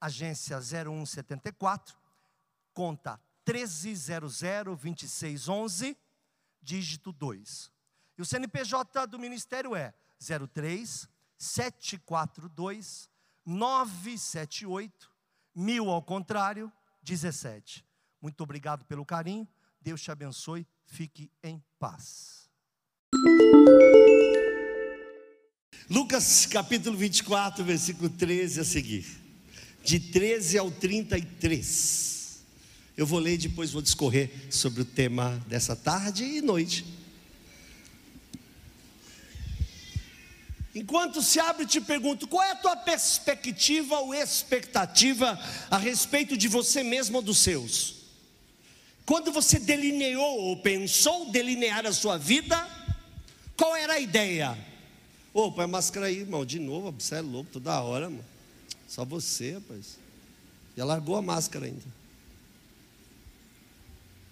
agência 0174, conta 13002611, dígito 2. E o CNPJ do Ministério é 03 742 978 mil ao contrário 17. Muito obrigado pelo carinho. Deus te abençoe. Fique em paz. Lucas capítulo 24, versículo 13 a seguir. De 13 ao 33. Eu vou ler e depois vou discorrer sobre o tema dessa tarde e noite. Enquanto se abre, te pergunto: qual é a tua perspectiva ou expectativa a respeito de você mesmo ou dos seus? Quando você delineou ou pensou delinear a sua vida, qual era a ideia? Ô, oh, põe a máscara aí, irmão, de novo, você é louco toda hora, mano. Só você, rapaz. Já largou a máscara ainda.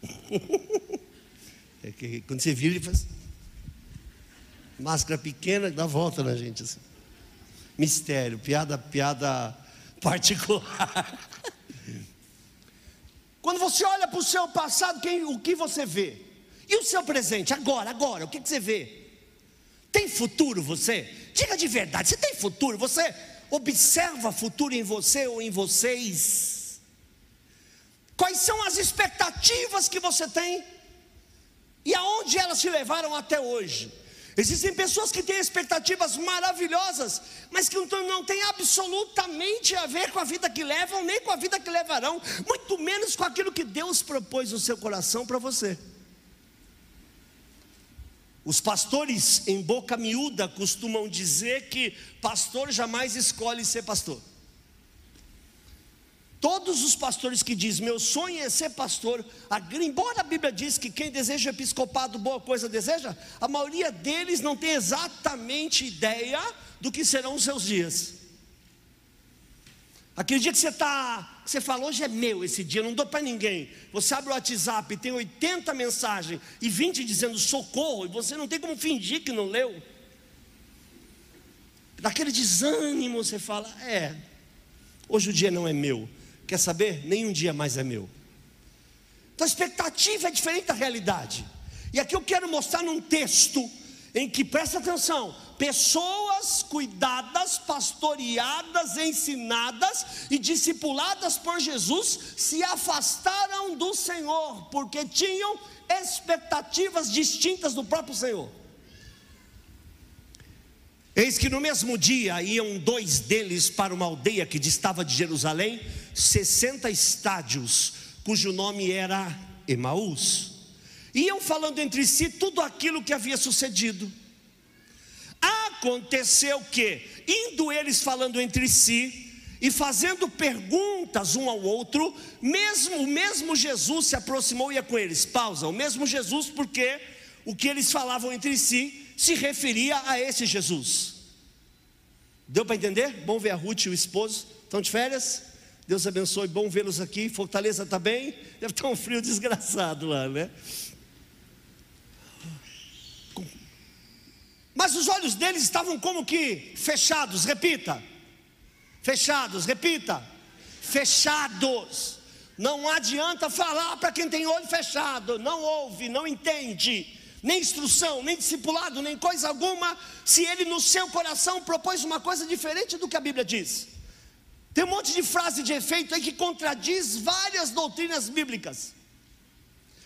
é que quando você vira, ele faz. Máscara pequena dá volta na gente assim. Mistério, piada, piada particular. Quando você olha para o seu passado, quem, o que você vê? E o seu presente, agora, agora, o que, que você vê? Tem futuro você? Diga de verdade, você tem futuro? Você observa futuro em você ou em vocês? Quais são as expectativas que você tem? E aonde elas te levaram até hoje? Existem pessoas que têm expectativas maravilhosas, mas que não têm absolutamente a ver com a vida que levam, nem com a vida que levarão, muito menos com aquilo que Deus propôs no seu coração para você. Os pastores em boca miúda costumam dizer que pastor jamais escolhe ser pastor. Todos os pastores que dizem, meu sonho é ser pastor, embora a Bíblia diz que quem deseja episcopado, boa coisa deseja, a maioria deles não tem exatamente ideia do que serão os seus dias. Aquele dia que você está, você fala, hoje é meu esse dia, não dou para ninguém. Você abre o WhatsApp, tem 80 mensagens e 20 dizendo socorro, e você não tem como fingir que não leu. Daquele desânimo, você fala, é, hoje o dia não é meu. Quer saber? Nenhum dia mais é meu. Então a expectativa é diferente da realidade. E aqui eu quero mostrar num texto em que, presta atenção, pessoas cuidadas, pastoreadas, ensinadas e discipuladas por Jesus se afastaram do Senhor, porque tinham expectativas distintas do próprio Senhor. Eis que no mesmo dia iam dois deles para uma aldeia que distava de Jerusalém, 60 estádios, cujo nome era Emaús iam falando entre si tudo aquilo que havia sucedido. Aconteceu que, indo eles falando entre si, e fazendo perguntas um ao outro, mesmo o mesmo Jesus se aproximou e ia com eles. Pausa, o mesmo Jesus, porque o que eles falavam entre si se referia a esse Jesus. Deu para entender? Bom ver a Ruth e o esposo. Estão de férias? Deus abençoe, bom vê-los aqui. Fortaleza está bem? Deve estar um frio desgraçado lá, né? Mas os olhos deles estavam como que fechados, repita. Fechados, repita. Fechados. Não adianta falar para quem tem olho fechado, não ouve, não entende, nem instrução, nem discipulado, nem coisa alguma, se ele no seu coração propôs uma coisa diferente do que a Bíblia diz. Tem um monte de frase de efeito aí que contradiz várias doutrinas bíblicas.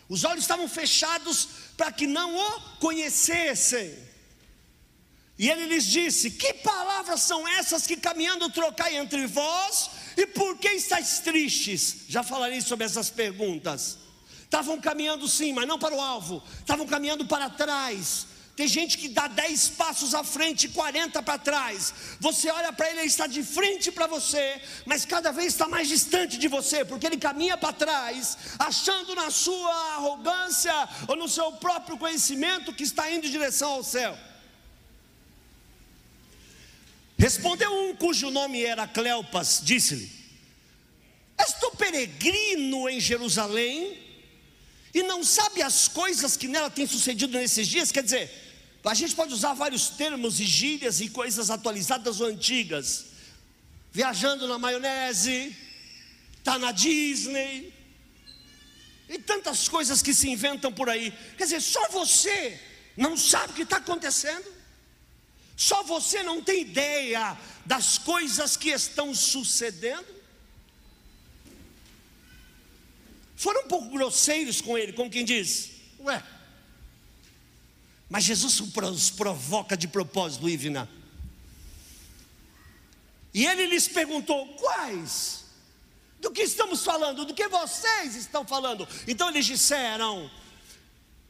Os olhos estavam fechados para que não o conhecessem. E ele lhes disse: Que palavras são essas que caminhando trocai entre vós? E por que estáis tristes? Já falarei sobre essas perguntas. Estavam caminhando sim, mas não para o alvo, estavam caminhando para trás, Tem gente que dá 10 passos à frente e 40 para trás. Você olha para ele, ele está de frente para você, mas cada vez está mais distante de você, porque ele caminha para trás, achando na sua arrogância ou no seu próprio conhecimento que está indo em direção ao céu. Respondeu um cujo nome era Cleopas, disse-lhe: És tu peregrino em Jerusalém e não sabe as coisas que nela têm sucedido nesses dias? Quer dizer, a gente pode usar vários termos e gírias e coisas atualizadas ou antigas. Viajando na maionese, está na Disney, e tantas coisas que se inventam por aí. Quer dizer, só você não sabe o que está acontecendo? Só você não tem ideia das coisas que estão sucedendo? Foram um pouco grosseiros com ele, como quem diz: Ué, mas Jesus os provoca de propósito, Ivna. E ele lhes perguntou: Quais? Do que estamos falando? Do que vocês estão falando? Então eles disseram: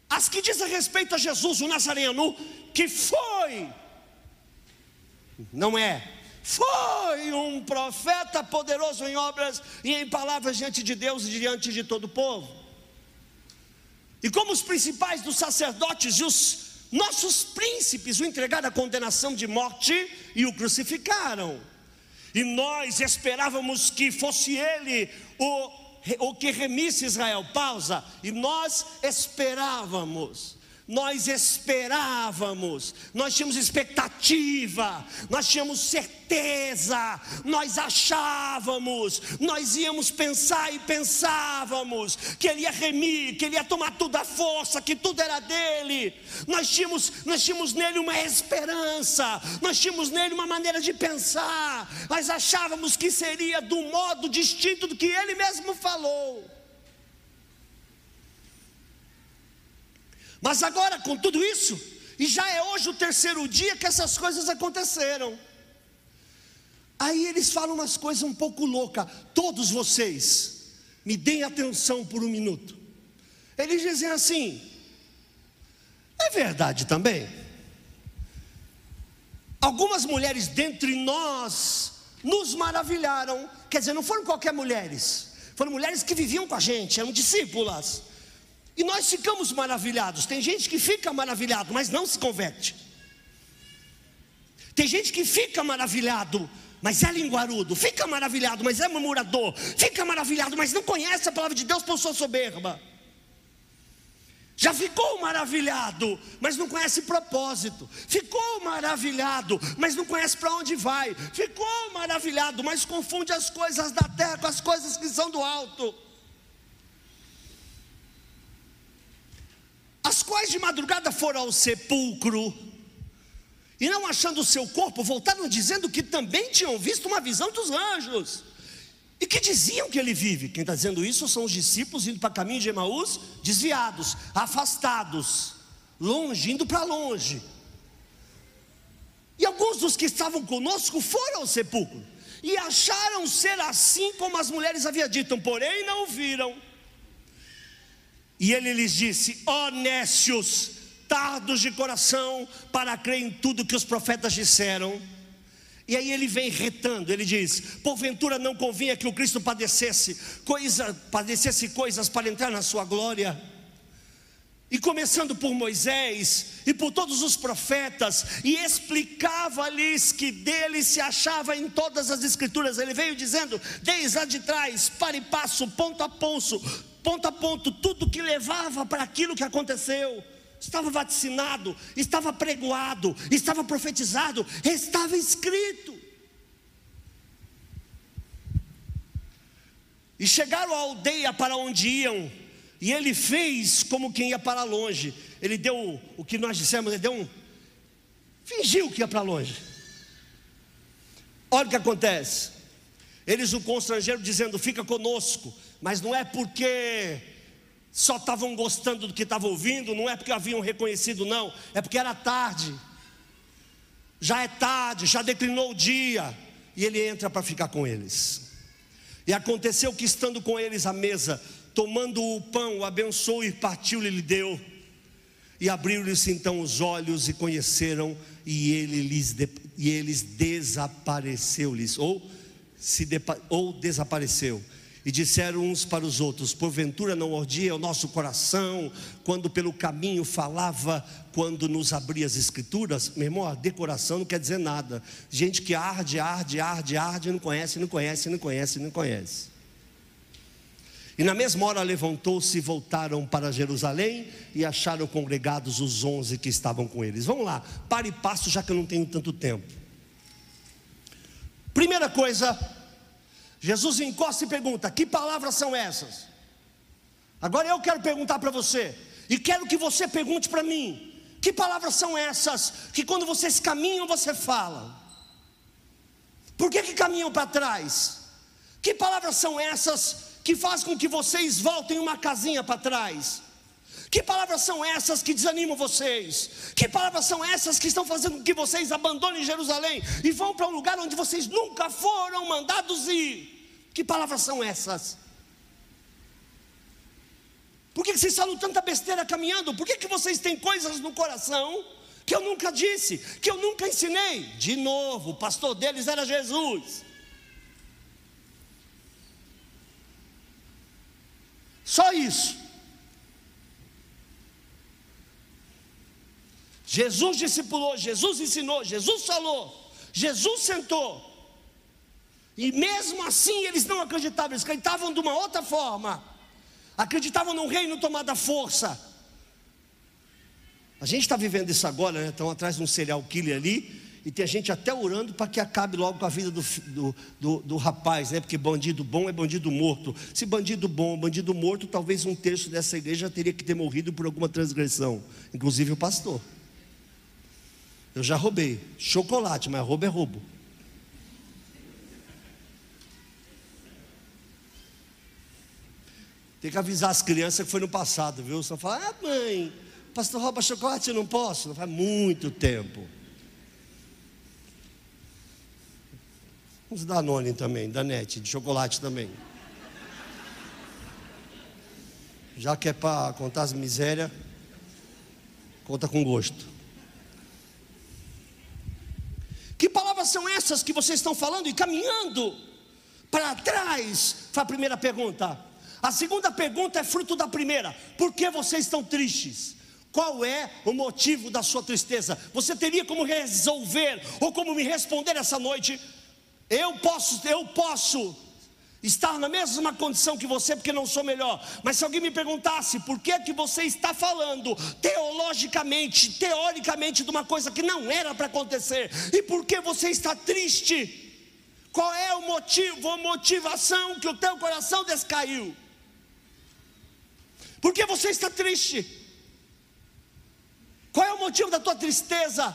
As que dizem respeito a Jesus, o Nazareno, que foi não é. Foi um profeta poderoso em obras e em palavras diante de Deus e diante de todo o povo. E como os principais dos sacerdotes e os nossos príncipes o entregaram à condenação de morte e o crucificaram. E nós esperávamos que fosse ele o, o que remisse Israel. Pausa. E nós esperávamos nós esperávamos, nós tínhamos expectativa, nós tínhamos certeza, nós achávamos, nós íamos pensar e pensávamos que ele ia remir, que ele ia tomar tudo à força, que tudo era dele. Nós tínhamos, nós tínhamos nele uma esperança, nós tínhamos nele uma maneira de pensar, nós achávamos que seria do modo distinto do que ele mesmo falou. Mas agora, com tudo isso, e já é hoje o terceiro dia que essas coisas aconteceram. Aí eles falam umas coisas um pouco loucas. Todos vocês, me deem atenção por um minuto. Eles dizem assim: é verdade também. Algumas mulheres dentre nós nos maravilharam. Quer dizer, não foram qualquer mulheres, foram mulheres que viviam com a gente, eram discípulas. E nós ficamos maravilhados. Tem gente que fica maravilhado, mas não se converte. Tem gente que fica maravilhado, mas é linguarudo. Fica maravilhado, mas é murmurador. Fica maravilhado, mas não conhece a palavra de Deus por sua soberba. Já ficou maravilhado, mas não conhece propósito. Ficou maravilhado, mas não conhece para onde vai. Ficou maravilhado, mas confunde as coisas da terra com as coisas que são do alto. As quais de madrugada foram ao sepulcro, e não achando o seu corpo, voltaram dizendo que também tinham visto uma visão dos anjos, e que diziam que ele vive. Quem está dizendo isso são os discípulos indo para caminho de Emaús, desviados, afastados, longe, indo para longe. E alguns dos que estavam conosco foram ao sepulcro, e acharam ser assim como as mulheres haviam dito, porém não viram. E ele lhes disse: Honestos, tardos de coração para crer em tudo que os profetas disseram. E aí ele vem retando, ele diz: Porventura não convinha que o Cristo padecesse, coisa, padecesse coisas para entrar na sua glória. E começando por Moisés e por todos os profetas, e explicava-lhes que dele se achava em todas as escrituras. Ele veio dizendo, desde lá de trás, para e passo, ponto a ponto, ponto a ponto, tudo que levava para aquilo que aconteceu. Estava vaticinado, estava pregoado, estava profetizado, estava escrito. E chegaram à aldeia para onde iam, e ele fez como quem ia para longe. Ele deu o que nós dissemos, ele deu um. Fingiu que ia para longe. Olha o que acontece. Eles o constrangeram dizendo: Fica conosco, mas não é porque só estavam gostando do que estavam ouvindo, não é porque haviam reconhecido, não, é porque era tarde, já é tarde, já declinou o dia, e ele entra para ficar com eles. E aconteceu que, estando com eles à mesa, tomando o pão, o abençoou e partiu-lhe e lhe deu. E abriu-lhes então os olhos e conheceram, e ele lhes de, e eles desapareceu-lhes, ou, se ou desapareceu. E disseram uns para os outros: Porventura não ordia o nosso coração, quando pelo caminho falava, quando nos abria as escrituras? Meu irmão, decoração não quer dizer nada. Gente que arde, arde, arde, arde, não conhece, não conhece, não conhece, não conhece. E na mesma hora levantou-se e voltaram para Jerusalém e acharam congregados os onze que estavam com eles. Vamos lá, pare e passo, já que eu não tenho tanto tempo. Primeira coisa, Jesus encosta e pergunta: Que palavras são essas? Agora eu quero perguntar para você, e quero que você pergunte para mim: Que palavras são essas que quando vocês caminham você fala? Por que, que caminham para trás? Que palavras são essas que faz com que vocês voltem uma casinha para trás? Que palavras são essas que desanimam vocês? Que palavras são essas que estão fazendo com que vocês abandonem Jerusalém e vão para um lugar onde vocês nunca foram mandados ir? Que palavras são essas? Por que vocês falam tanta besteira caminhando? Por que, vocês têm coisas no coração que eu nunca disse, que eu nunca ensinei? De novo, o pastor deles era Jesus. Só isso. Jesus discipulou, Jesus ensinou, Jesus falou, Jesus sentou. E mesmo assim eles não acreditavam, eles acreditavam de uma outra forma. Acreditavam num reino tomado à força. A gente está vivendo isso agora, né? Estão atrás de um serial killer ali, e tem gente até orando para que acabe logo com a vida do, do, do, do, rapaz, né? Porque bandido bom é bandido morto. Se bandido bom, bandido morto, talvez um terço dessa igreja teria que ter morrido por alguma transgressão, inclusive o pastor. Eu já roubei chocolate, mas roubo é roubo. Tem que avisar as crianças que foi no passado, viu? Só fala, ah, mãe, pastor rouba chocolate, eu não posso. Não faz muito tempo. Uns Danone também, Danete, de chocolate também. Já que é para contar as misérias, conta com gosto. Que palavras são essas que vocês estão falando e caminhando para trás? Foi a primeira pergunta. A segunda pergunta é fruto da primeira: por que vocês estão tristes? Qual é o motivo da sua tristeza? Você teria como resolver ou como me responder essa noite? Eu posso, eu posso estar na mesma condição que você porque não sou melhor. Mas se alguém me perguntasse por que que você está falando teologicamente, teoricamente de uma coisa que não era para acontecer, e por que você está triste? Qual é o motivo, a motivação que o teu coração descaiu? Por que você está triste? Qual é o motivo da tua tristeza?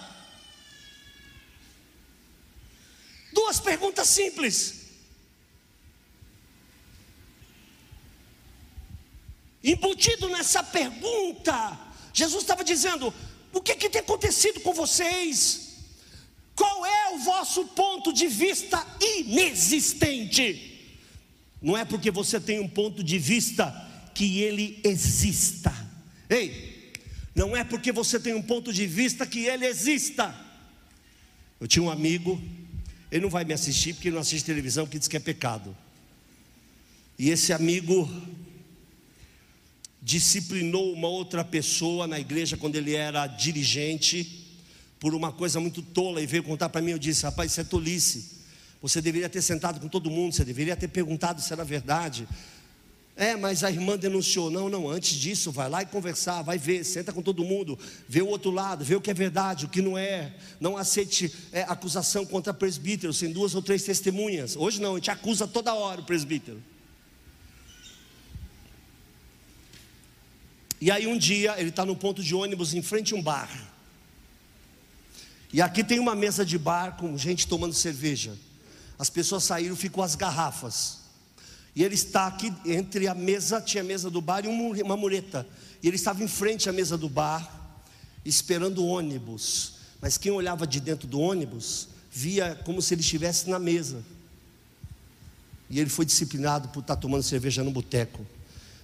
Duas perguntas simples. Embutido nessa pergunta, Jesus estava dizendo: o que, que tem acontecido com vocês? Qual é o vosso ponto de vista inexistente? Não é porque você tem um ponto de vista que ele exista. Ei, não é porque você tem um ponto de vista que ele exista. Eu tinha um amigo ele não vai me assistir porque ele não assiste televisão, porque diz que é pecado. E esse amigo disciplinou uma outra pessoa na igreja quando ele era dirigente por uma coisa muito tola e veio contar para mim. Eu disse: Rapaz, isso é tolice. Você deveria ter sentado com todo mundo, você deveria ter perguntado se era verdade. É, mas a irmã denunciou. Não, não, antes disso, vai lá e conversar, vai ver, senta com todo mundo, vê o outro lado, vê o que é verdade, o que não é. Não aceite é, acusação contra presbítero sem duas ou três testemunhas. Hoje não, a gente acusa toda hora o presbítero. E aí um dia ele está no ponto de ônibus em frente a um bar. E aqui tem uma mesa de bar com gente tomando cerveja. As pessoas saíram, ficou as garrafas. E ele está aqui entre a mesa, tinha a mesa do bar e uma mureta. E ele estava em frente à mesa do bar, esperando o ônibus. Mas quem olhava de dentro do ônibus, via como se ele estivesse na mesa. E ele foi disciplinado por estar tomando cerveja no boteco.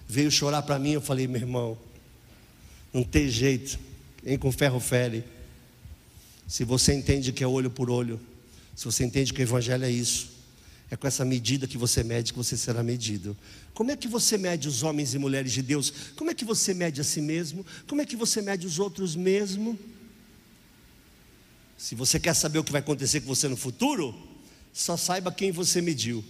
Veio chorar para mim, eu falei, meu irmão, não tem jeito. Nem com ferro fere. Se você entende que é olho por olho, se você entende que o Evangelho é isso, é com essa medida que você mede que você será medido. Como é que você mede os homens e mulheres de Deus? Como é que você mede a si mesmo? Como é que você mede os outros mesmo? Se você quer saber o que vai acontecer com você no futuro, só saiba quem você mediu.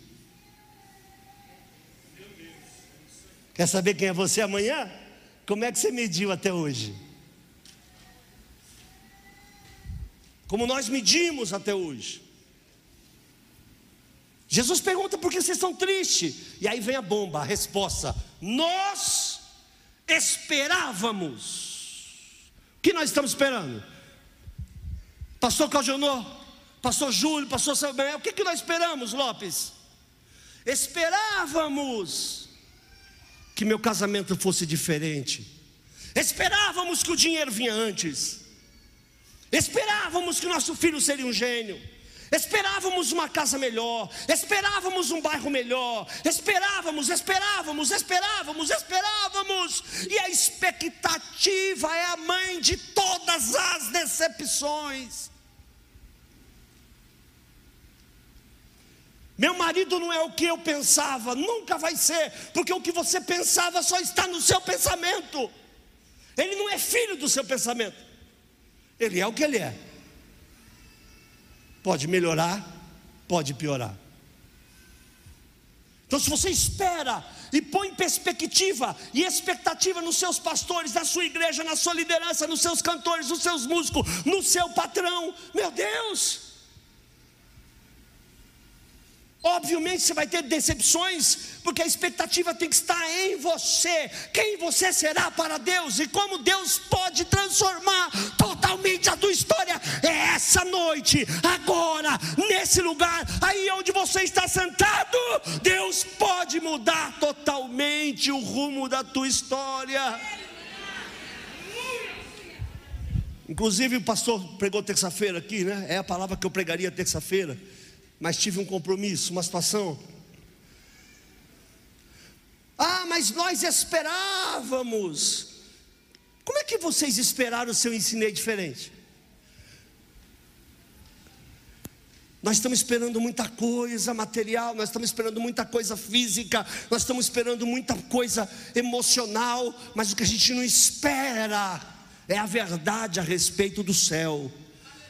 Quer saber quem é você amanhã? Como é que você mediu até hoje? Como nós medimos até hoje? Jesus pergunta por que vocês estão tristes? E aí vem a bomba, a resposta: Nós esperávamos. O que nós estamos esperando? Pastor Claudionor, Pastor Júlio, Pastor Samuel, o que, que nós esperamos, Lopes? Esperávamos que meu casamento fosse diferente. Esperávamos que o dinheiro vinha antes. Esperávamos que nosso filho seria um gênio. Esperávamos uma casa melhor, esperávamos um bairro melhor, esperávamos, esperávamos, esperávamos, esperávamos, e a expectativa é a mãe de todas as decepções. Meu marido não é o que eu pensava, nunca vai ser, porque o que você pensava só está no seu pensamento. Ele não é filho do seu pensamento, ele é o que ele é. Pode melhorar, pode piorar. Então, se você espera e põe perspectiva e expectativa nos seus pastores, na sua igreja, na sua liderança, nos seus cantores, nos seus músicos, no seu patrão, meu Deus, Obviamente você vai ter decepções, porque a expectativa tem que estar em você. Quem você será para Deus e como Deus pode transformar totalmente a tua história. É essa noite, agora, nesse lugar, aí onde você está sentado, Deus pode mudar totalmente o rumo da tua história. Inclusive o pastor pregou terça-feira aqui, né? É a palavra que eu pregaria terça-feira mas tive um compromisso, uma situação. Ah, mas nós esperávamos. Como é que vocês esperaram se eu ensinei diferente? Nós estamos esperando muita coisa material, nós estamos esperando muita coisa física, nós estamos esperando muita coisa emocional, mas o que a gente não espera é a verdade a respeito do céu.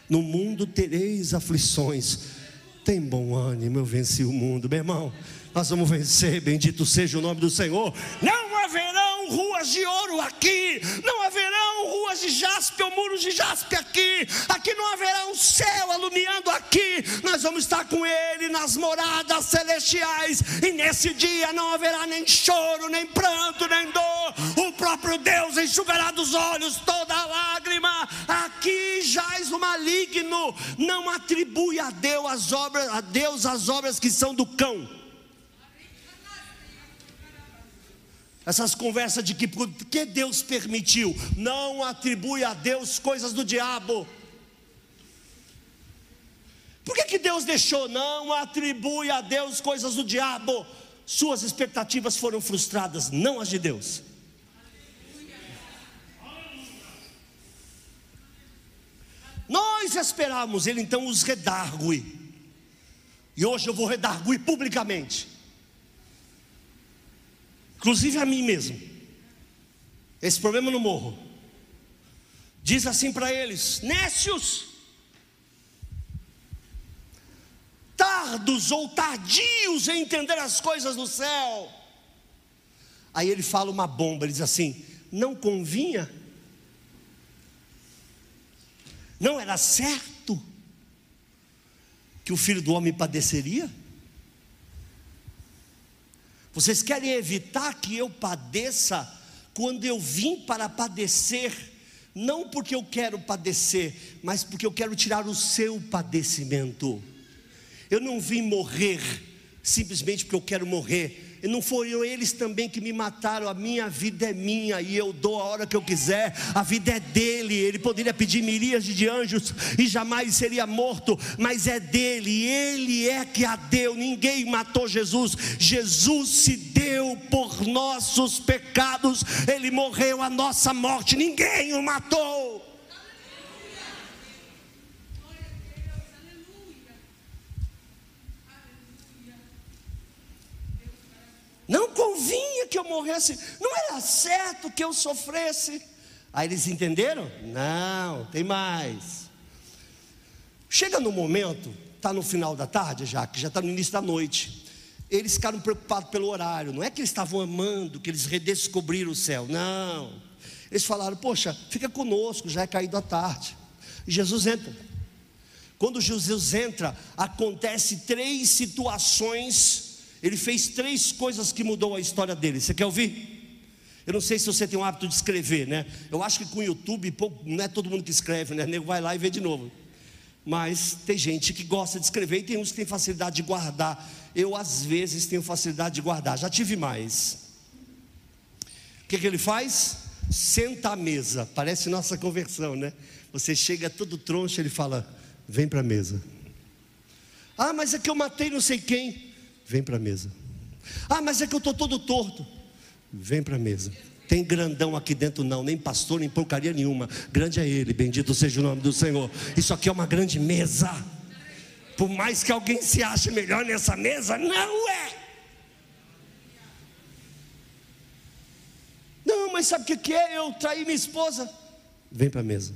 No mundo tereis aflições, tem bom ânimo, eu venci o mundo, meu irmão. Nós vamos vencer, bendito seja o nome do Senhor. Não haverão ruas de ouro aqui, não haverão ruas de jaspe ou muros de jaspe aqui, aqui não haverá um céu alumiando aqui. Nós vamos estar com Ele nas moradas celestiais, e nesse dia não haverá nem choro, nem pranto, nem dor. O próprio Deus enxugará dos olhos toda lágrima. Aqui jaz o maligno, não atribui a Deus as obras, a Deus as obras que são do cão. Essas conversas de que porque Deus permitiu, não atribui a Deus coisas do diabo. Por que, que Deus deixou? Não atribui a Deus coisas do diabo. Suas expectativas foram frustradas, não as de Deus. Nós esperávamos, ele então os redargue. E hoje eu vou redarguir publicamente inclusive a mim mesmo. Esse problema no morro. Diz assim para eles: Nécios, tardos ou tardios em entender as coisas do céu. Aí ele fala uma bomba, ele diz assim: Não convinha, não era certo que o filho do homem padeceria? Vocês querem evitar que eu padeça quando eu vim para padecer, não porque eu quero padecer, mas porque eu quero tirar o seu padecimento. Eu não vim morrer simplesmente porque eu quero morrer, e não foram eles também que me mataram, a minha vida é minha e eu dou a hora que eu quiser, a vida é dele. Ele poderia pedir miríades de anjos e jamais seria morto, mas é dele, ele é que a deu. Ninguém matou Jesus, Jesus se deu por nossos pecados, ele morreu a nossa morte, ninguém o matou. Convinha que eu morresse, não era certo que eu sofresse. Aí eles entenderam? Não, tem mais. Chega no momento, está no final da tarde já, que já está no início da noite. Eles ficaram preocupados pelo horário. Não é que eles estavam amando, que eles redescobriram o céu. Não. Eles falaram: Poxa, fica conosco, já é caído a tarde. E Jesus entra. Quando Jesus entra, acontece três situações. Ele fez três coisas que mudou a história dele. Você quer ouvir? Eu não sei se você tem o hábito de escrever, né? Eu acho que com o YouTube, não é todo mundo que escreve, né? O nego vai lá e vê de novo. Mas tem gente que gosta de escrever e tem uns que tem facilidade de guardar. Eu, às vezes, tenho facilidade de guardar, já tive mais. O que, que ele faz? Senta à mesa, parece nossa conversão, né? Você chega todo troncho, ele fala: Vem para a mesa. Ah, mas é que eu matei não sei quem. Vem para a mesa. Ah, mas é que eu estou todo torto. Vem para a mesa. Tem grandão aqui dentro, não, nem pastor, nem porcaria nenhuma. Grande é Ele, bendito seja o nome do Senhor. Isso aqui é uma grande mesa. Por mais que alguém se ache melhor nessa mesa, não é. Não, mas sabe o que é? Eu traí minha esposa. Vem para a mesa.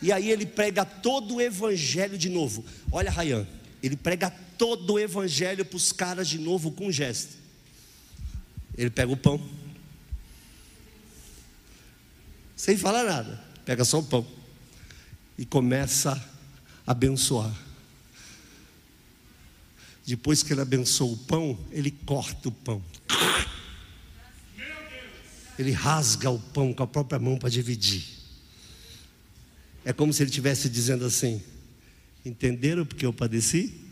E aí ele prega todo o evangelho de novo. Olha, Rayan, ele prega todo o evangelho para os caras de novo com um gesto. Ele pega o pão, sem falar nada, pega só o pão e começa a abençoar. Depois que ele abençoa o pão, ele corta o pão. Ele rasga o pão com a própria mão para dividir. É como se ele estivesse dizendo assim: Entenderam porque eu padeci?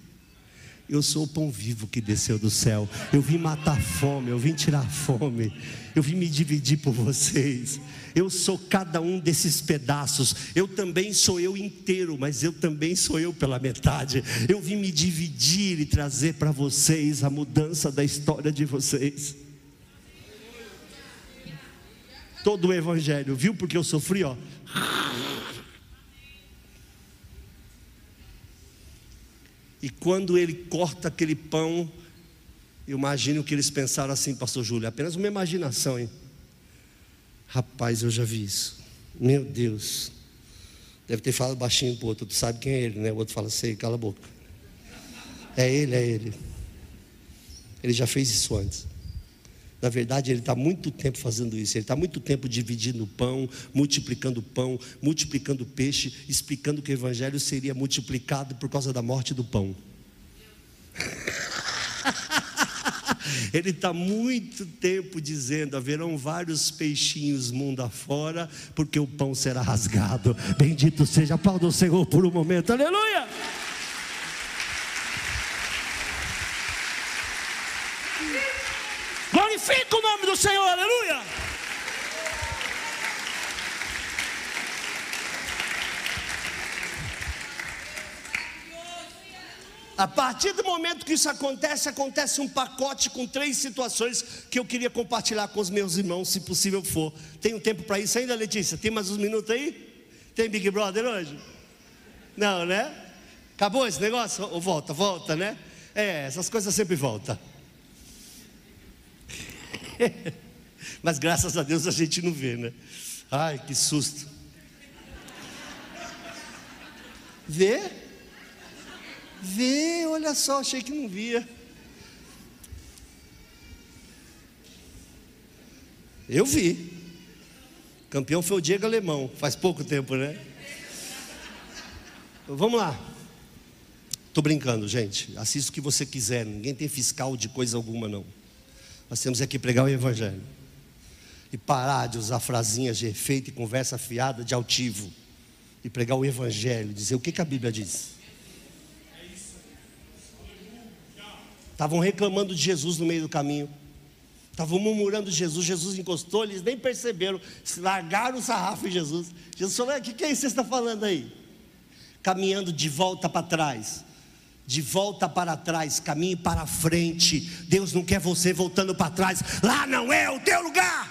Eu sou o pão vivo que desceu do céu. Eu vim matar fome, eu vim tirar fome. Eu vim me dividir por vocês. Eu sou cada um desses pedaços. Eu também sou eu inteiro, mas eu também sou eu pela metade. Eu vim me dividir e trazer para vocês a mudança da história de vocês. Todo o evangelho, viu porque eu sofri, ó. E quando ele corta aquele pão, eu imagino que eles pensaram assim, pastor Júlio, apenas uma imaginação, hein? Rapaz, eu já vi isso. Meu Deus. Deve ter falado baixinho pro outro, tu sabe quem é ele, né? O outro fala, sei, cala a boca. É ele, é ele. Ele já fez isso antes. Na verdade, ele está muito tempo fazendo isso. Ele está muito tempo dividindo o pão, multiplicando o pão, multiplicando o peixe, explicando que o evangelho seria multiplicado por causa da morte do pão. Ele está muito tempo dizendo: haverão vários peixinhos mundo afora, porque o pão será rasgado. Bendito seja, aplauda o Senhor por um momento, aleluia. Glorifica o nome do Senhor, aleluia. A partir do momento que isso acontece, acontece um pacote com três situações que eu queria compartilhar com os meus irmãos, se possível for. Tem um tempo para isso ainda, Letícia? Tem mais uns minutos aí? Tem Big Brother hoje? Não, né? Acabou esse negócio? Ou volta, volta, né? É, essas coisas sempre voltam. Mas graças a Deus a gente não vê, né? Ai, que susto. Vê? Vê, olha só, achei que não via. Eu vi. Campeão foi o Diego Alemão, faz pouco tempo, né? Vamos lá. Estou brincando, gente. Assista o que você quiser. Ninguém tem fiscal de coisa alguma, não. Nós temos aqui pregar o Evangelho. E parar de usar frasinhas de efeito e conversa fiada de altivo. E pregar o Evangelho. Dizer o que, que a Bíblia diz. Estavam reclamando de Jesus no meio do caminho. Estavam murmurando de Jesus, Jesus encostou, eles nem perceberam, largaram o sarrafo em Jesus. Jesus falou: O que, que é isso que você está falando aí? Caminhando de volta para trás, de volta para trás, caminhe para frente. Deus não quer você voltando para trás, lá não é o teu lugar.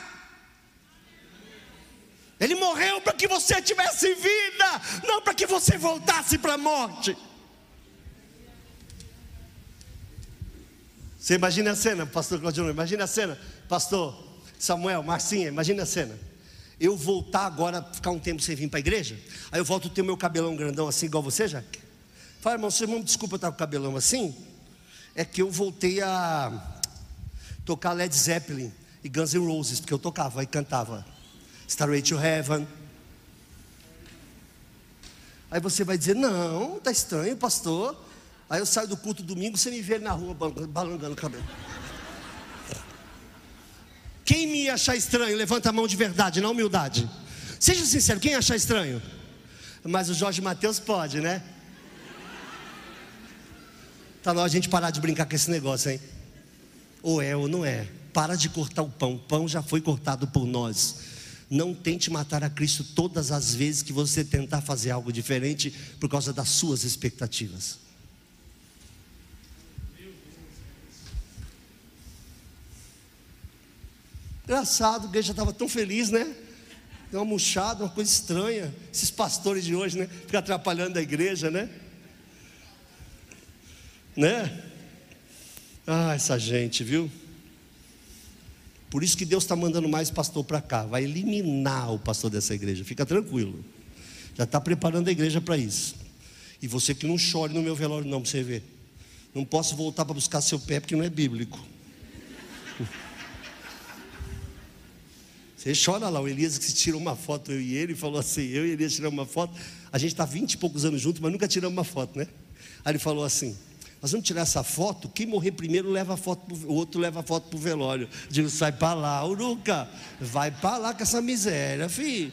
Ele morreu para que você tivesse vida, não para que você voltasse para a morte. Você imagina a cena, pastor Claudio, imagina a cena, pastor Samuel, Marcinha, imagina a cena. Eu voltar agora, ficar um tempo sem vir para a igreja, aí eu volto a ter meu cabelão grandão assim, igual você, já. Fala, irmão, seu irmão, desculpa estar com o cabelão assim. É que eu voltei a tocar Led Zeppelin e Guns N' Roses, porque eu tocava e cantava. Starway to Heaven. Aí você vai dizer: Não, tá estranho, pastor. Aí eu saio do culto domingo, você me vê na rua balangando o cabelo. Quem me achar estranho, levanta a mão de verdade, na humildade. Seja sincero, quem achar estranho? Mas o Jorge Mateus pode, né? Tá na hora a gente parar de brincar com esse negócio, hein? Ou é ou não é. Para de cortar o pão. O pão já foi cortado por nós. Não tente matar a Cristo todas as vezes que você tentar fazer algo diferente por causa das suas expectativas. Engraçado, a igreja estava tão feliz, né? Deu uma murchada, uma coisa estranha. Esses pastores de hoje, né? Fica atrapalhando a igreja, né? Né? Ah, essa gente, viu? Por isso que Deus está mandando mais pastor para cá. Vai eliminar o pastor dessa igreja. Fica tranquilo. Já está preparando a igreja para isso. E você que não chore no meu velório, não, para você ver. Não posso voltar para buscar seu pé porque não é bíblico. Você chora lá, o Elias que se tirou uma foto, eu e ele, falou assim: eu e Elias tiramos uma foto. A gente está vinte e poucos anos juntos, mas nunca tiramos uma foto, né? Aí ele falou assim: nós vamos tirar essa foto, quem morrer primeiro leva a foto, pro, o outro leva a foto para o velório. Eu digo, sai para lá, Uruca, vai para lá com essa miséria, filho.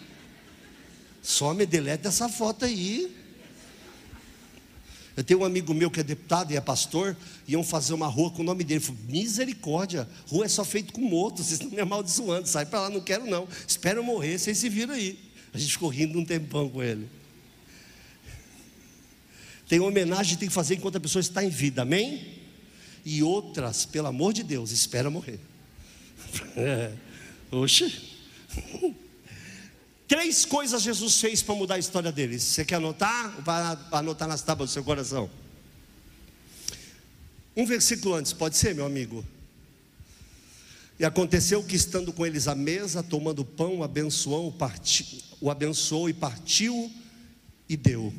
Some, deleta essa foto aí. Eu tenho um amigo meu que é deputado e é pastor, iam fazer uma rua com o nome dele. Ele falou, misericórdia, rua é só feito com moto, vocês estão me amaldiçoando, sai para lá, não quero não. Espero morrer, vocês se viram aí. A gente ficou rindo um tempão com ele. Tem homenagem que tem que fazer enquanto a pessoa está em vida, amém? E outras, pelo amor de Deus, espera morrer. É. Oxe. Três coisas Jesus fez para mudar a história deles. Você quer anotar? Vai anotar nas tábuas do seu coração. Um versículo antes, pode ser, meu amigo? E aconteceu que, estando com eles à mesa, tomando pão, abençoou, o abençoou e partiu e deu.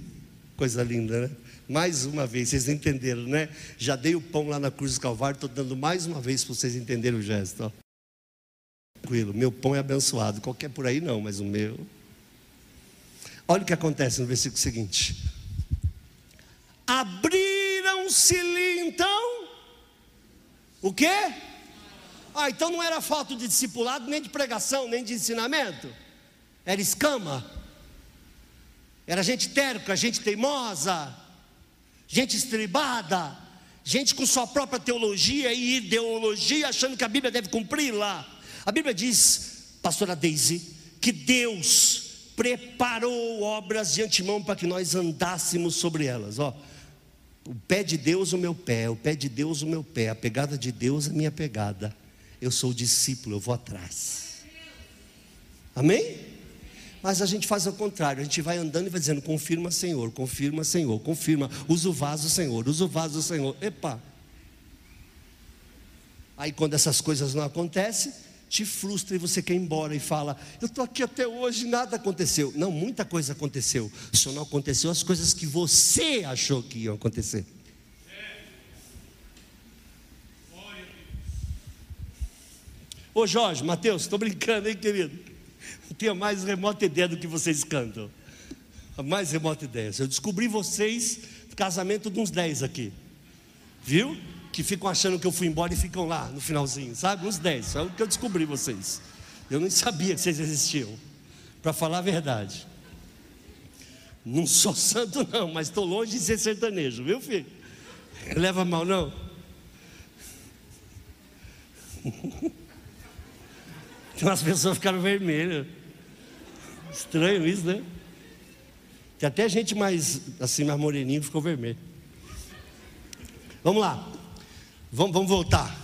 Coisa linda, né? Mais uma vez, vocês entenderam, né? Já dei o pão lá na cruz do Calvário, estou dando mais uma vez para vocês entenderem o gesto. Tranquilo, meu pão é abençoado. Qualquer por aí não, mas o meu. Olha o que acontece no versículo seguinte. Abriram-se-lhe então o quê? Ah, então não era falta de discipulado, nem de pregação, nem de ensinamento. Era escama. Era gente terca, gente teimosa, gente estribada, gente com sua própria teologia e ideologia, achando que a Bíblia deve cumpri-la. A Bíblia diz, pastora Daisy, que Deus preparou obras de antemão para que nós andássemos sobre elas. Ó, o pé de Deus, o meu pé, o pé de Deus, o meu pé, a pegada de Deus, a minha pegada. Eu sou discípulo, eu vou atrás. Amém? Mas a gente faz ao contrário, a gente vai andando e vai dizendo: confirma, Senhor, confirma, Senhor, confirma, usa o vaso, Senhor, usa o vaso, Senhor. Epa! Aí quando essas coisas não acontecem, te frustra e você quer ir embora e fala: Eu estou aqui até hoje, nada aconteceu. Não, muita coisa aconteceu. Só não aconteceu as coisas que você achou que iam acontecer. Ô Jorge, Mateus, estou brincando, hein, querido? Não tenho mais remota ideia do que vocês cantam. A mais remota ideia. Eu descobri vocês, casamento de uns 10 aqui. Viu? que ficam achando que eu fui embora e ficam lá no finalzinho, sabe? Uns 10, é o que eu descobri vocês. Eu nem sabia que vocês existiam, para falar a verdade. Não sou santo, não, mas estou longe de ser sertanejo, viu, filho? Leva mal, não? Tem umas pessoas ficaram vermelhas. Estranho isso, né? Tem até gente mais assim, mais moreninho ficou vermelho. Vamos lá. Vamos, vamos voltar.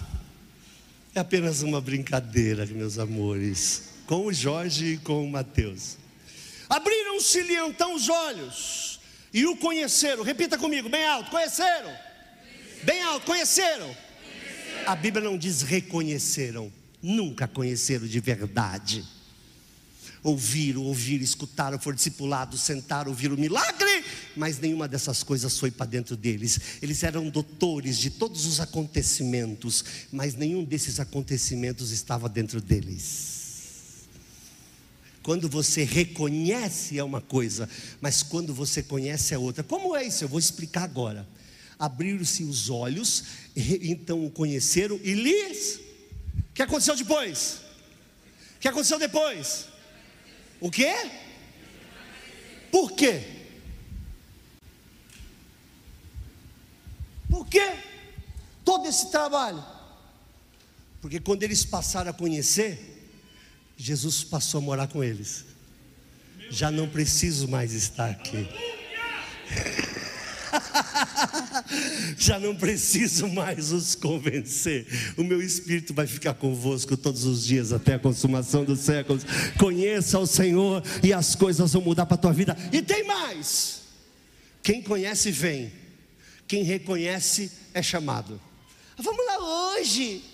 É apenas uma brincadeira, meus amores, com o Jorge e com o Mateus. Abriram-se-lhe então os olhos e o conheceram. Repita comigo, bem alto: conheceram. Bem alto: conheceram. A Bíblia não diz reconheceram, nunca conheceram de verdade. Ouviram, ouviram, escutaram, foram discipulados, sentaram, ouviram o milagre, mas nenhuma dessas coisas foi para dentro deles. Eles eram doutores de todos os acontecimentos, mas nenhum desses acontecimentos estava dentro deles. Quando você reconhece é uma coisa, mas quando você conhece é outra. Como é isso? Eu vou explicar agora. Abriram-se os olhos, então o conheceram e lhes. O que aconteceu depois? O que aconteceu depois? O quê? Por quê? Por quê? Todo esse trabalho. Porque quando eles passaram a conhecer, Jesus passou a morar com eles. Já não preciso mais estar aqui. já não preciso mais os convencer. O meu espírito vai ficar convosco todos os dias até a consumação dos séculos. Conheça o Senhor e as coisas vão mudar para a tua vida. E tem mais. Quem conhece vem. Quem reconhece é chamado. Vamos lá hoje.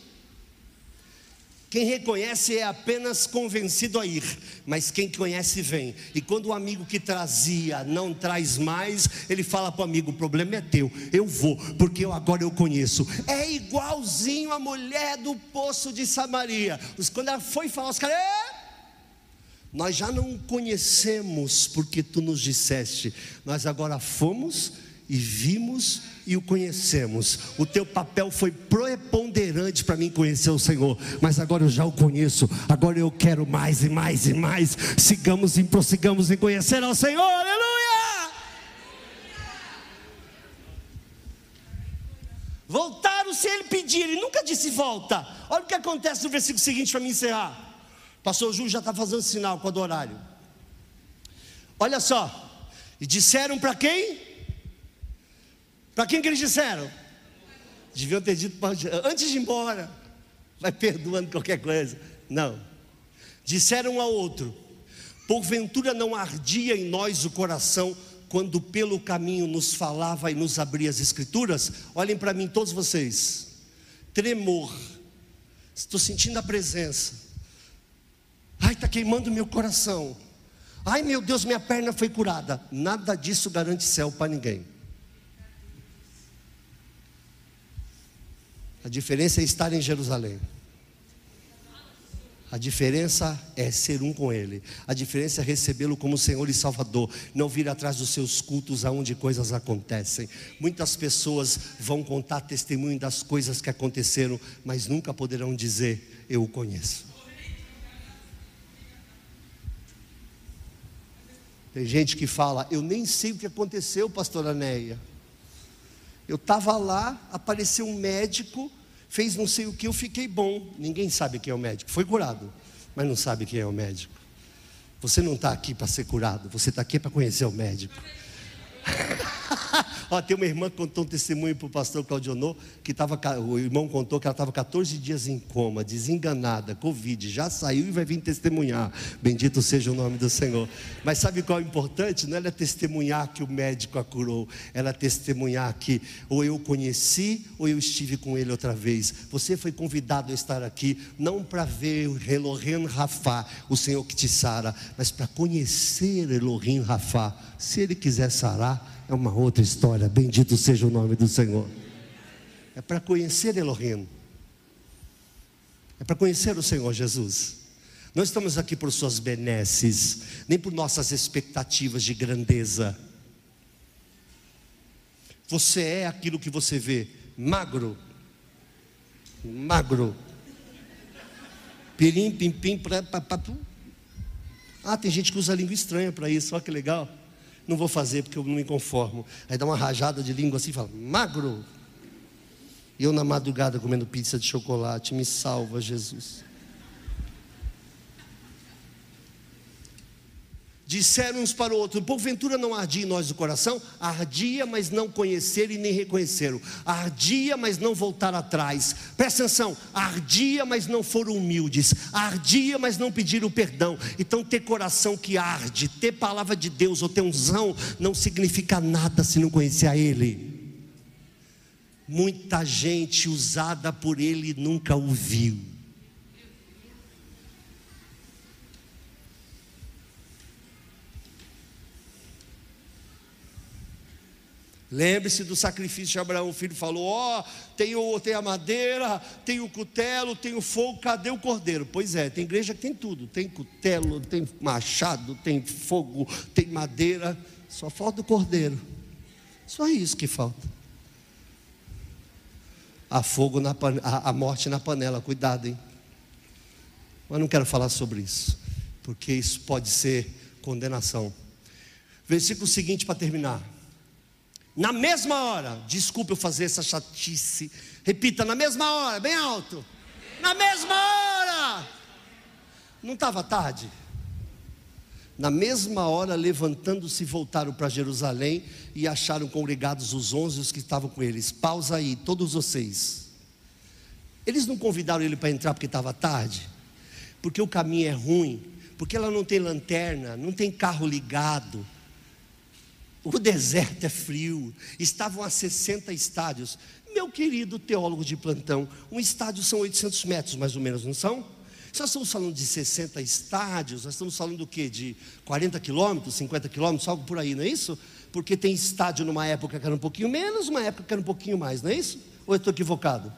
Quem reconhece é apenas convencido a ir, mas quem conhece vem. E quando o amigo que trazia não traz mais, ele fala para o amigo: o problema é teu, eu vou, porque eu agora eu conheço. É igualzinho a mulher do poço de Samaria. Quando ela foi falar, os caras, nós já não conhecemos porque tu nos disseste, nós agora fomos e vimos e o conhecemos. O teu papel foi preponderante para mim conhecer o Senhor, mas agora eu já o conheço. Agora eu quero mais e mais e mais. Sigamos e prossigamos em conhecer ao Senhor. Aleluia! Voltaram se ele pedir, ele nunca disse volta. Olha o que acontece no versículo seguinte para me encerrar. Pastor Júlio já está fazendo sinal com o horário. Olha só. E disseram para quem? Para quem que eles disseram? Deviam ter dito antes de ir embora. Vai perdoando qualquer coisa. Não. Disseram um ao outro: Porventura não ardia em nós o coração quando pelo caminho nos falava e nos abria as escrituras? Olhem para mim, todos vocês. Tremor. Estou sentindo a presença. Ai, está queimando meu coração. Ai, meu Deus, minha perna foi curada. Nada disso garante céu para ninguém. A diferença é estar em Jerusalém. A diferença é ser um com Ele. A diferença é recebê-lo como Senhor e Salvador. Não vir atrás dos seus cultos aonde coisas acontecem. Muitas pessoas vão contar testemunho das coisas que aconteceram, mas nunca poderão dizer: Eu o conheço. Tem gente que fala: Eu nem sei o que aconteceu, pastor Anéia. Eu estava lá, apareceu um médico, fez não sei o que, eu fiquei bom. Ninguém sabe quem é o médico. Foi curado, mas não sabe quem é o médico. Você não está aqui para ser curado, você está aqui para conhecer o médico. Ó, tem uma irmã que contou um testemunho para o pastor Claudionô, que estava, o irmão contou que ela estava 14 dias em coma, desenganada, Covid, já saiu e vai vir testemunhar. Bendito seja o nome do Senhor. Mas sabe qual é o importante? Não é testemunhar que o médico a curou, ela testemunhar que ou eu conheci ou eu estive com ele outra vez. Você foi convidado a estar aqui, não para ver o Elohim Rafa, o Senhor que te sara, mas para conhecer Elohim Rafa. Se ele quiser sarar, é uma outra história. Bendito seja o nome do Senhor. É para conhecer Elohim. É para conhecer o Senhor Jesus. Não estamos aqui por suas benesses, nem por nossas expectativas de grandeza. Você é aquilo que você vê, magro, magro, pirim, pim, pim, pra, pra, pra, Ah, tem gente que usa língua estranha para isso, olha que legal não vou fazer porque eu não me conformo. Aí dá uma rajada de língua assim e fala, magro. E eu na madrugada comendo pizza de chocolate, me salva, Jesus. Disseram uns para o outro: Porventura não ardia em nós o coração? Ardia, mas não conheceram e nem reconheceram. Ardia, mas não voltaram atrás. Presta atenção: ardia, mas não foram humildes. Ardia, mas não pediram perdão. Então, ter coração que arde, ter palavra de Deus ou ter unção, não significa nada se não conhecer a Ele. muita gente usada por ele nunca o Lembre-se do sacrifício de Abraão. O filho falou: Ó, oh, tem, tem a madeira, tem o cutelo, tem o fogo, cadê o cordeiro? Pois é, tem igreja que tem tudo: tem cutelo, tem machado, tem fogo, tem madeira, só falta o cordeiro. Só isso que falta. Há fogo na a morte na panela, cuidado, hein? Mas não quero falar sobre isso, porque isso pode ser condenação. Versículo seguinte para terminar. Na mesma hora, desculpe eu fazer essa chatice. Repita, na mesma hora, bem alto. Na mesma hora. Não estava tarde? Na mesma hora, levantando-se, voltaram para Jerusalém e acharam congregados os onze os que estavam com eles. Pausa aí, todos vocês. Eles não convidaram ele para entrar porque estava tarde? Porque o caminho é ruim, porque ela não tem lanterna, não tem carro ligado o deserto é frio, estavam a 60 estádios. Meu querido teólogo de plantão, um estádio são 800 metros mais ou menos, não são? Se nós estamos falando de 60 estádios, nós estamos falando do quê? De 40 quilômetros, 50 quilômetros, algo por aí, não é isso? Porque tem estádio numa época que era um pouquinho menos, uma época que era um pouquinho mais, não é isso? Ou eu estou equivocado?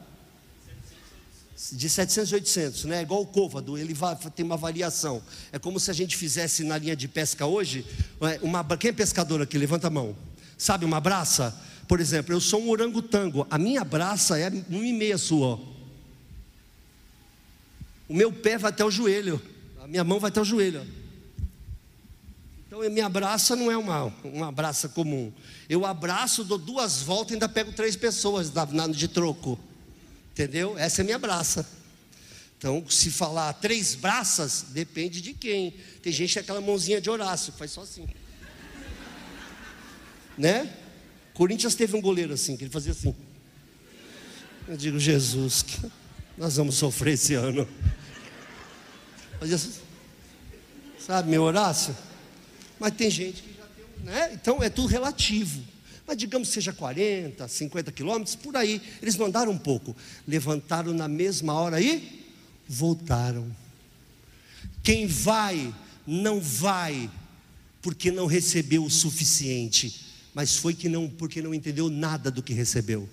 De 700 a 800, né? Igual o côvado, ele vai, tem uma variação. É como se a gente fizesse na linha de pesca hoje, é, uma, quem é pescador aqui? Levanta a mão. Sabe uma braça? Por exemplo, eu sou um orangotango, a minha braça é um e meia sua. O meu pé vai até o joelho, a minha mão vai até o joelho. Então a minha braça não é uma, uma braça comum. Eu abraço, dou duas voltas e ainda pego três pessoas de troco. Entendeu? Essa é a minha braça. Então, se falar três braças, depende de quem. Tem gente que é aquela mãozinha de Horácio, faz só assim. Né? Corinthians teve um goleiro assim, que ele fazia assim. Eu digo, Jesus, nós vamos sofrer esse ano. Fazia assim. Sabe, meu Horácio? Mas tem gente que já tem, né? Então é tudo relativo mas digamos seja 40, 50 quilômetros, por aí. Eles não andaram um pouco, levantaram na mesma hora e voltaram. Quem vai, não vai, porque não recebeu o suficiente, mas foi que não, porque não entendeu nada do que recebeu.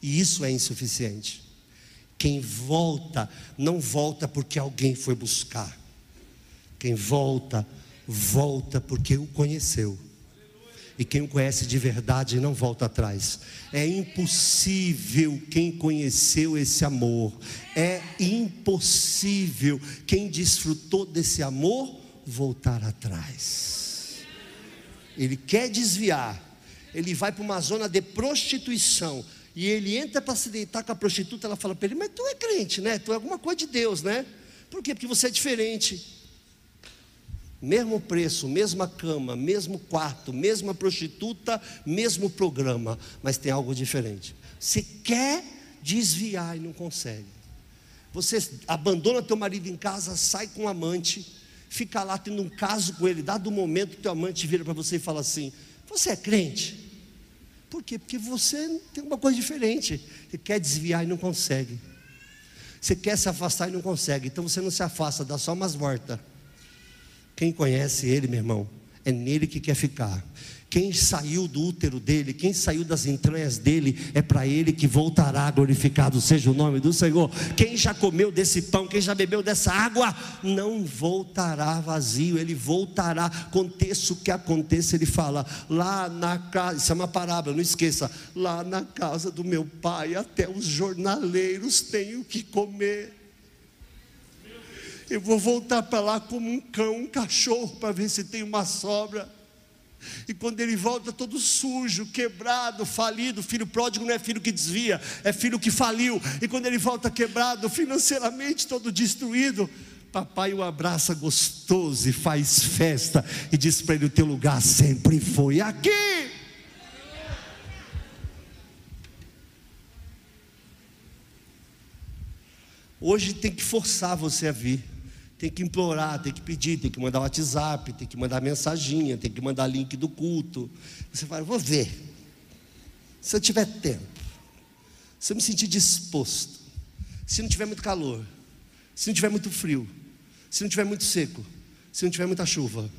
E isso é insuficiente. Quem volta, não volta porque alguém foi buscar. Quem volta, volta porque o conheceu e quem o conhece de verdade não volta atrás. É impossível quem conheceu esse amor, é impossível quem desfrutou desse amor voltar atrás. Ele quer desviar, ele vai para uma zona de prostituição. E ele entra para se deitar com a prostituta, ela fala para ele: Mas tu é crente, né? Tu é alguma coisa de Deus, né? Por quê? Porque você é diferente. Mesmo preço, mesma cama, mesmo quarto, mesma prostituta, mesmo programa, mas tem algo diferente. Você quer desviar e não consegue. Você abandona teu marido em casa, sai com um amante, fica lá tendo um caso com ele, dado o momento teu amante vira para você e fala assim: "Você é crente?" Por quê? Porque você tem uma coisa diferente. Você quer desviar e não consegue. Você quer se afastar e não consegue. Então você não se afasta, dá só umas voltas. Quem conhece ele, meu irmão, é nele que quer ficar. Quem saiu do útero dele, quem saiu das entranhas dele, é para ele que voltará glorificado seja o nome do Senhor. Quem já comeu desse pão, quem já bebeu dessa água, não voltará vazio, ele voltará. Aconteça o que aconteça, ele fala: lá na casa, isso é uma parábola, não esqueça, lá na casa do meu pai, até os jornaleiros têm o que comer eu vou voltar para lá como um cão, um cachorro, para ver se tem uma sobra. E quando ele volta todo sujo, quebrado, falido, filho pródigo não é filho que desvia, é filho que faliu. E quando ele volta quebrado, financeiramente todo destruído, papai o abraça gostoso e faz festa e diz para ele: o teu lugar sempre foi aqui. Hoje tem que forçar você a vir tem que implorar, tem que pedir, tem que mandar WhatsApp, tem que mandar mensaginha, tem que mandar link do culto. Você fala, vou ver. Se eu tiver tempo. Se eu me sentir disposto, se não tiver muito calor, se não tiver muito frio, se não tiver muito seco, se não tiver muita chuva,